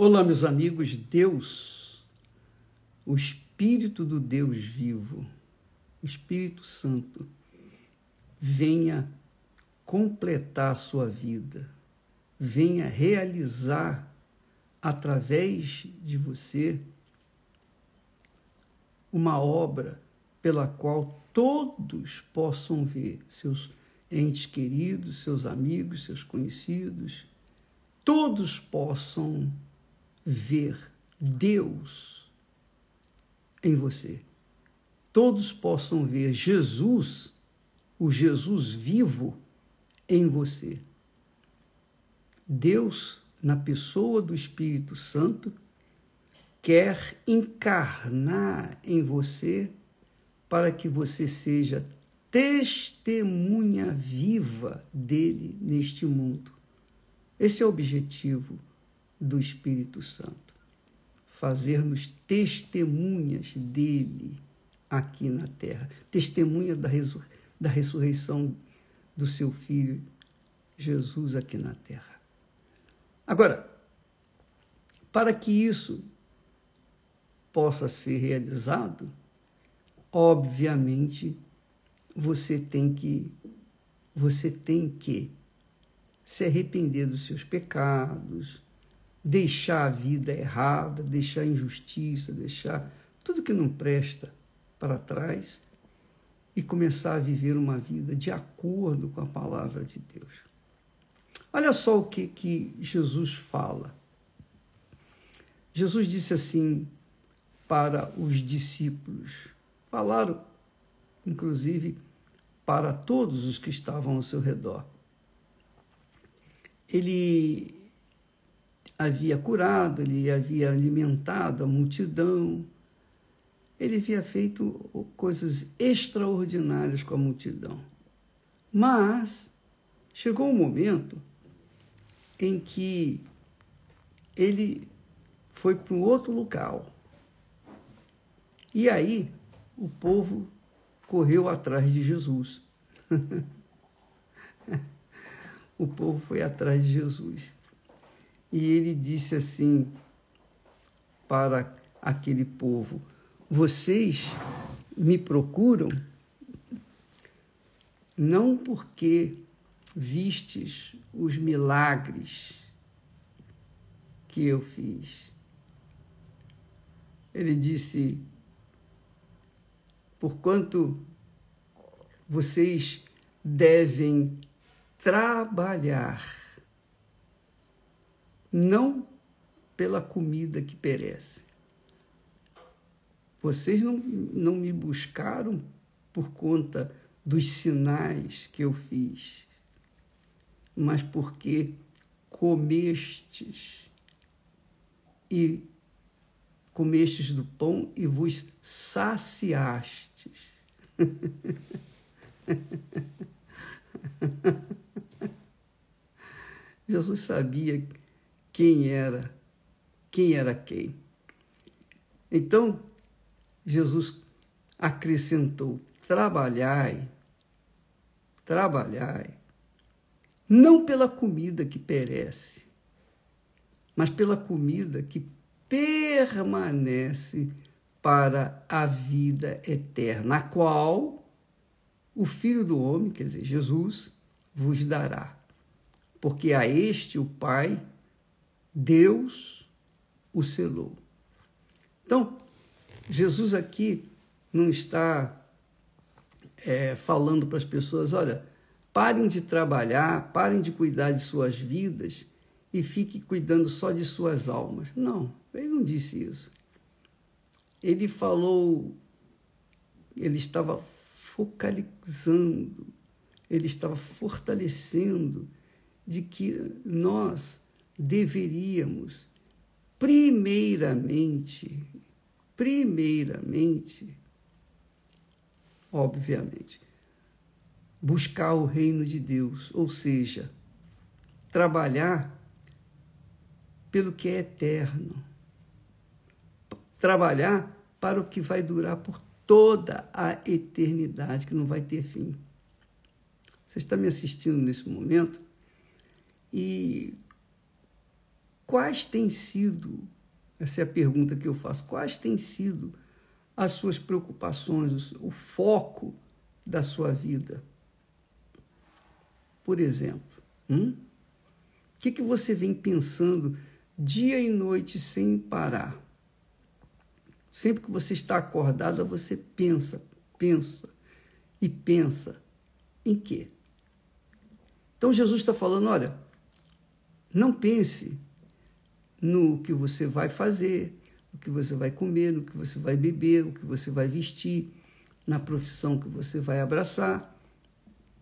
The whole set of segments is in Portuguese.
Olá, meus amigos. Deus, o Espírito do Deus vivo, o Espírito Santo, venha completar a sua vida, venha realizar através de você uma obra pela qual todos possam ver seus entes queridos, seus amigos, seus conhecidos, todos possam ver Deus em você. Todos possam ver Jesus, o Jesus vivo, em você. Deus, na pessoa do Espírito Santo, quer encarnar em você para que você seja testemunha viva dele neste mundo. Esse é o objetivo do Espírito Santo. Fazer-nos testemunhas dele aqui na terra, testemunha da, resur da ressurreição do seu filho Jesus aqui na terra. Agora, para que isso possa ser realizado, obviamente você tem que você tem que se arrepender dos seus pecados, deixar a vida errada, deixar a injustiça, deixar tudo que não presta para trás e começar a viver uma vida de acordo com a palavra de Deus. Olha só o que, que Jesus fala. Jesus disse assim para os discípulos, falaram inclusive para todos os que estavam ao seu redor. Ele havia curado, ele havia alimentado a multidão, ele havia feito coisas extraordinárias com a multidão. Mas chegou um momento em que ele foi para um outro local. E aí o povo correu atrás de Jesus. o povo foi atrás de Jesus e ele disse assim para aquele povo: Vocês me procuram não porque vistes os milagres que eu fiz. Ele disse: Porquanto vocês devem trabalhar não pela comida que perece. Vocês não, não me buscaram por conta dos sinais que eu fiz, mas porque comestes e comestes do pão e vos saciastes. Jesus sabia quem era, quem era quem. Então, Jesus acrescentou: trabalhai, trabalhai, não pela comida que perece, mas pela comida que permanece para a vida eterna, a qual o Filho do Homem, quer dizer, Jesus, vos dará. Porque a este o Pai Deus o selou. Então, Jesus aqui não está é, falando para as pessoas: olha, parem de trabalhar, parem de cuidar de suas vidas e fiquem cuidando só de suas almas. Não, ele não disse isso. Ele falou, ele estava focalizando, ele estava fortalecendo de que nós deveríamos, primeiramente, primeiramente, obviamente, buscar o reino de Deus, ou seja, trabalhar pelo que é eterno, trabalhar para o que vai durar por toda a eternidade, que não vai ter fim. Você está me assistindo nesse momento e quais têm sido, essa é a pergunta que eu faço, quais têm sido as suas preocupações, o foco da sua vida? Por exemplo, hum? o que, que você vem pensando dia e noite sem parar? Sempre que você está acordada, você pensa, pensa e pensa em quê? Então Jesus está falando: olha, não pense no que você vai fazer, no que você vai comer, no que você vai beber, no que você vai vestir, na profissão que você vai abraçar,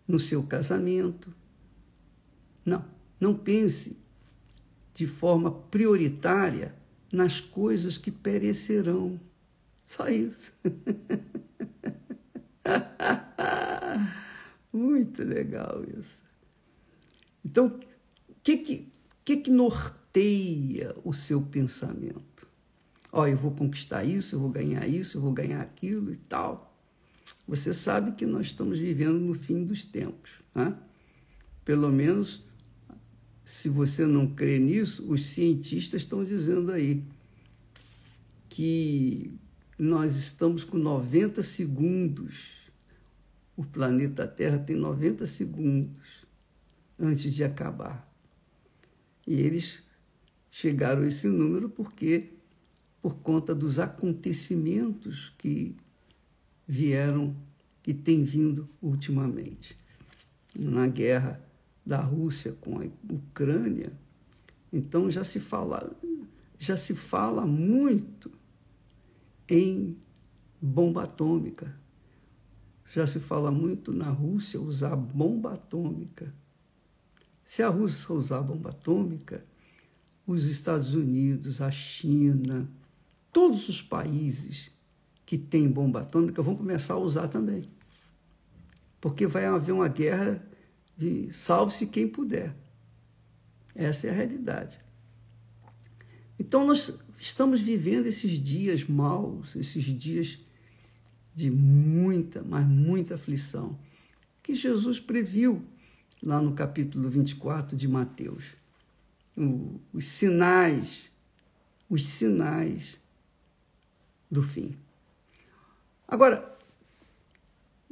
no seu casamento. Não, não pense de forma prioritária nas coisas que perecerão. Só isso. Muito legal isso. Então, o que que, que que norteia o seu pensamento? Ó, oh, eu vou conquistar isso, eu vou ganhar isso, eu vou ganhar aquilo e tal. Você sabe que nós estamos vivendo no fim dos tempos. Né? Pelo menos, se você não crê nisso, os cientistas estão dizendo aí que nós estamos com 90 segundos. O planeta Terra tem 90 segundos antes de acabar. E eles chegaram a esse número porque por conta dos acontecimentos que vieram e têm vindo ultimamente. Na guerra da Rússia com a Ucrânia, então já se fala, já se fala muito em bomba atômica. Já se fala muito na Rússia usar bomba atômica. Se a Rússia usar bomba atômica, os Estados Unidos, a China, todos os países que têm bomba atômica vão começar a usar também. Porque vai haver uma guerra de salve-se quem puder. Essa é a realidade. Então, nós estamos vivendo esses dias maus, esses dias de muita, mas muita aflição, que Jesus previu lá no capítulo 24 de Mateus. Os sinais, os sinais do fim. Agora,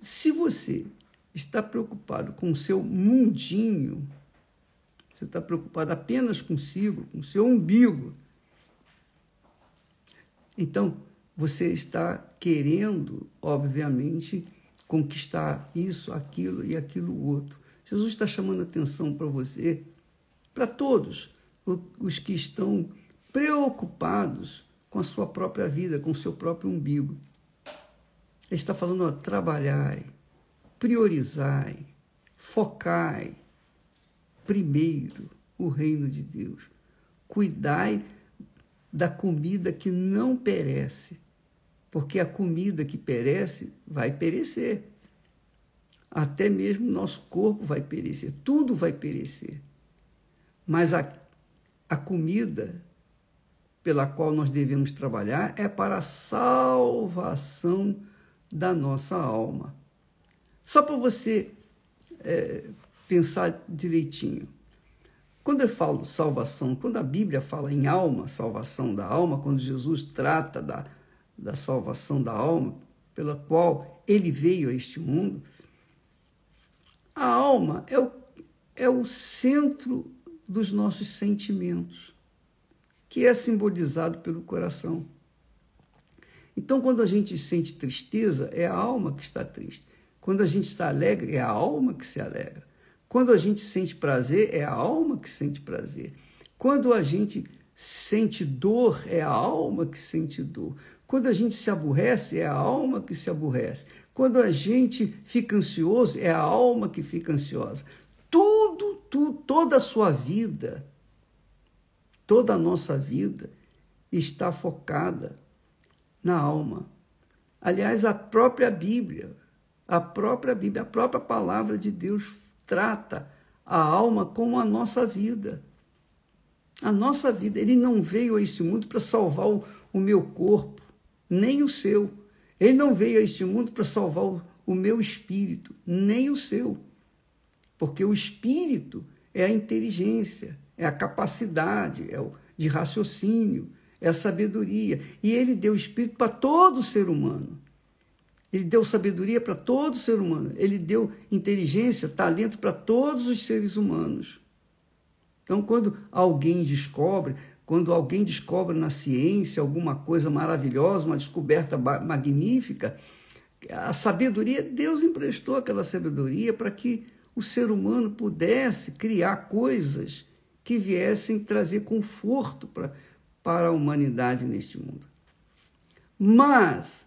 se você está preocupado com o seu mundinho, você está preocupado apenas consigo, com o seu umbigo, então, você está querendo, obviamente, conquistar isso, aquilo e aquilo outro. Jesus está chamando atenção para você, para todos os que estão preocupados com a sua própria vida, com o seu próprio umbigo. Ele está falando, ó, trabalhai, priorizai, focai primeiro o reino de Deus. Cuidai da comida que não perece, porque a comida que perece vai perecer. Até mesmo nosso corpo vai perecer, tudo vai perecer. Mas a, a comida pela qual nós devemos trabalhar é para a salvação da nossa alma. Só para você é, pensar direitinho. Quando eu falo salvação, quando a Bíblia fala em alma, salvação da alma, quando Jesus trata da, da salvação da alma, pela qual ele veio a este mundo, a alma é o, é o centro dos nossos sentimentos, que é simbolizado pelo coração. Então, quando a gente sente tristeza, é a alma que está triste. Quando a gente está alegre, é a alma que se alegra. Quando a gente sente prazer, é a alma que sente prazer. Quando a gente sente dor, é a alma que sente dor. Quando a gente se aborrece, é a alma que se aborrece. Quando a gente fica ansioso, é a alma que fica ansiosa. Tudo, tudo, toda a sua vida, toda a nossa vida está focada na alma. Aliás, a própria Bíblia, a própria Bíblia, a própria palavra de Deus trata a alma como a nossa vida. A nossa vida. Ele não veio a este mundo para salvar o, o, meu corpo, nem o seu. Ele não veio a este mundo para salvar o, o meu espírito, nem o seu. Porque o espírito é a inteligência, é a capacidade, é o, de raciocínio, é a sabedoria. E ele deu espírito para todo ser humano. Ele deu sabedoria para todo ser humano. Ele deu inteligência, talento para todos os seres humanos. Então, quando alguém descobre, quando alguém descobre na ciência alguma coisa maravilhosa, uma descoberta magnífica, a sabedoria, Deus emprestou aquela sabedoria para que o ser humano pudesse criar coisas que viessem trazer conforto para, para a humanidade neste mundo. Mas,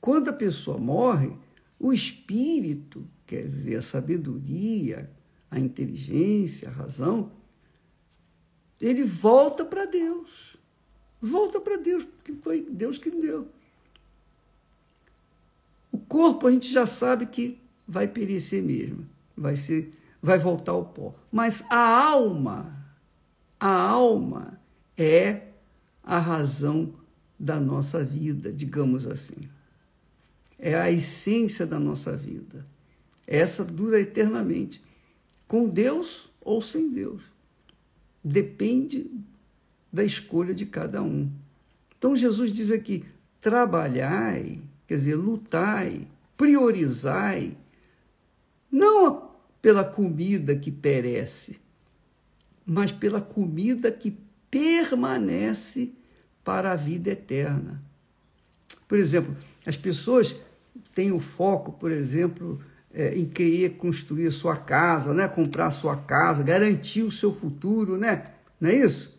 quando a pessoa morre, o espírito, quer dizer, a sabedoria, a inteligência, a razão, ele volta para Deus. Volta para Deus, porque foi Deus que deu. O corpo a gente já sabe que vai perecer mesmo, vai ser, vai voltar ao pó. Mas a alma, a alma é a razão da nossa vida, digamos assim. É a essência da nossa vida. Essa dura eternamente, com Deus ou sem Deus depende da escolha de cada um. Então Jesus diz aqui: trabalhai, quer dizer, lutai, priorizai, não pela comida que perece, mas pela comida que permanece para a vida eterna. Por exemplo, as pessoas têm o foco, por exemplo, é, em querer construir sua casa, né? comprar sua casa, garantir o seu futuro, né? Não é isso?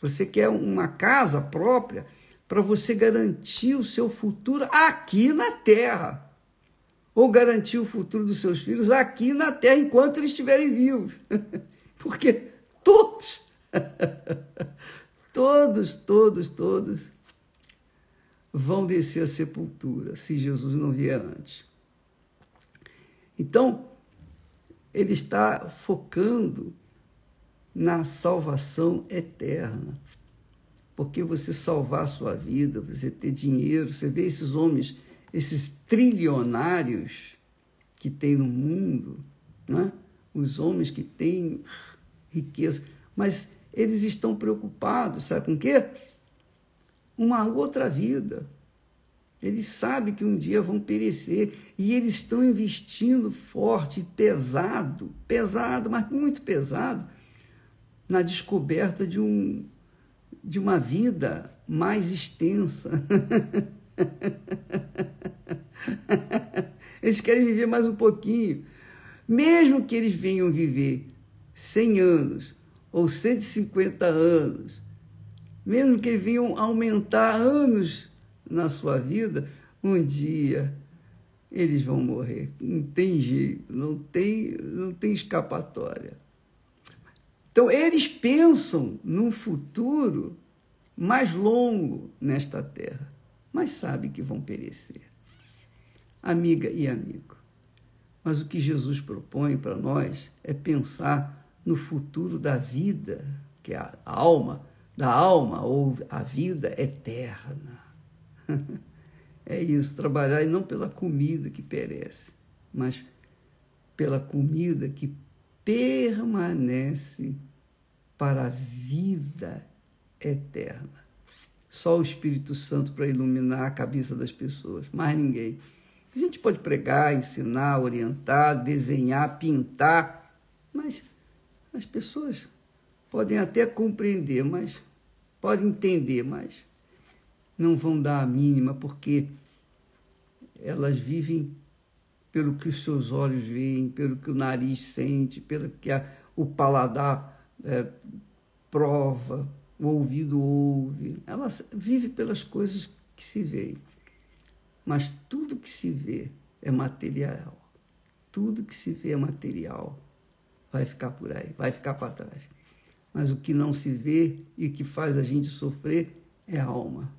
Você quer uma casa própria para você garantir o seu futuro aqui na terra. Ou garantir o futuro dos seus filhos aqui na terra enquanto eles estiverem vivos. Porque todos, todos, todos, todos vão descer à sepultura se Jesus não vier antes. Então, ele está focando na salvação eterna. Porque você salvar a sua vida, você ter dinheiro, você vê esses homens, esses trilionários que tem no mundo, né? os homens que têm riqueza, mas eles estão preocupados, sabe com quê? Uma outra vida. Eles sabem que um dia vão perecer e eles estão investindo forte, pesado, pesado, mas muito pesado, na descoberta de, um, de uma vida mais extensa. eles querem viver mais um pouquinho. Mesmo que eles venham viver 100 anos ou 150 anos, mesmo que eles venham aumentar anos na sua vida, um dia eles vão morrer. Não tem jeito, não tem, não tem escapatória. Então, eles pensam num futuro mais longo nesta terra, mas sabem que vão perecer. Amiga e amigo, mas o que Jesus propõe para nós é pensar no futuro da vida, que é a alma, da alma ou a vida eterna. é isso, trabalhar e não pela comida que perece, mas pela comida que permanece para a vida eterna. Só o Espírito Santo para iluminar a cabeça das pessoas, mais ninguém. A gente pode pregar, ensinar, orientar, desenhar, pintar, mas as pessoas podem até compreender, mas podem entender, mas não vão dar a mínima, porque elas vivem pelo que os seus olhos veem, pelo que o nariz sente, pelo que a, o paladar é, prova, o ouvido ouve. Ela vive pelas coisas que se veem. Mas tudo que se vê é material. Tudo que se vê é material. Vai ficar por aí, vai ficar para trás. Mas o que não se vê e que faz a gente sofrer é a alma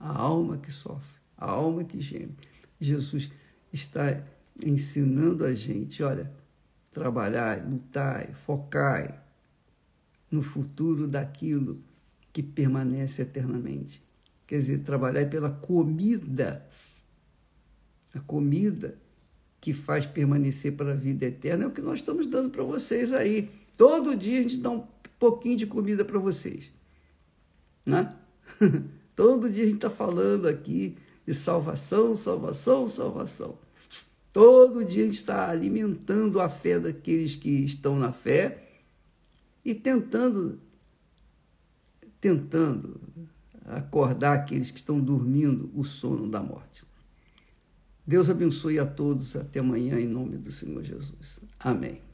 a alma que sofre, a alma que geme. Jesus está ensinando a gente, olha, trabalhar, lutar, focar no futuro daquilo que permanece eternamente. Quer dizer, trabalhar pela comida, a comida que faz permanecer para a vida eterna é o que nós estamos dando para vocês aí. Todo dia a gente dá um pouquinho de comida para vocês. Né? Todo dia a gente está falando aqui de salvação, salvação, salvação. Todo dia a gente está alimentando a fé daqueles que estão na fé e tentando, tentando acordar aqueles que estão dormindo o sono da morte. Deus abençoe a todos. Até amanhã, em nome do Senhor Jesus. Amém.